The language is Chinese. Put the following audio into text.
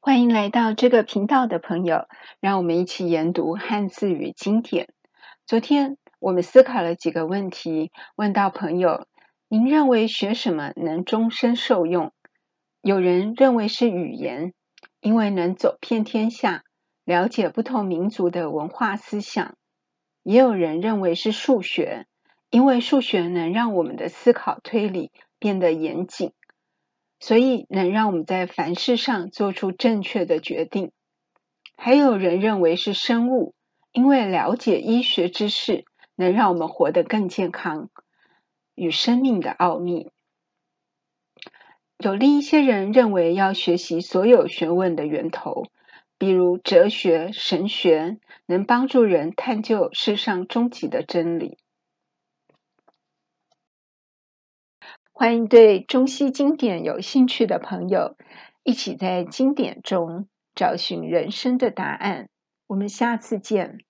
欢迎来到这个频道的朋友，让我们一起研读汉字与经典。昨天我们思考了几个问题，问到朋友：您认为学什么能终身受用？有人认为是语言，因为能走遍天下，了解不同民族的文化思想；也有人认为是数学，因为数学能让我们的思考推理变得严谨。所以能让我们在凡事上做出正确的决定。还有人认为是生物，因为了解医学知识能让我们活得更健康，与生命的奥秘。有另一些人认为要学习所有学问的源头，比如哲学、神学，能帮助人探究世上终极的真理。欢迎对中西经典有兴趣的朋友，一起在经典中找寻人生的答案。我们下次见。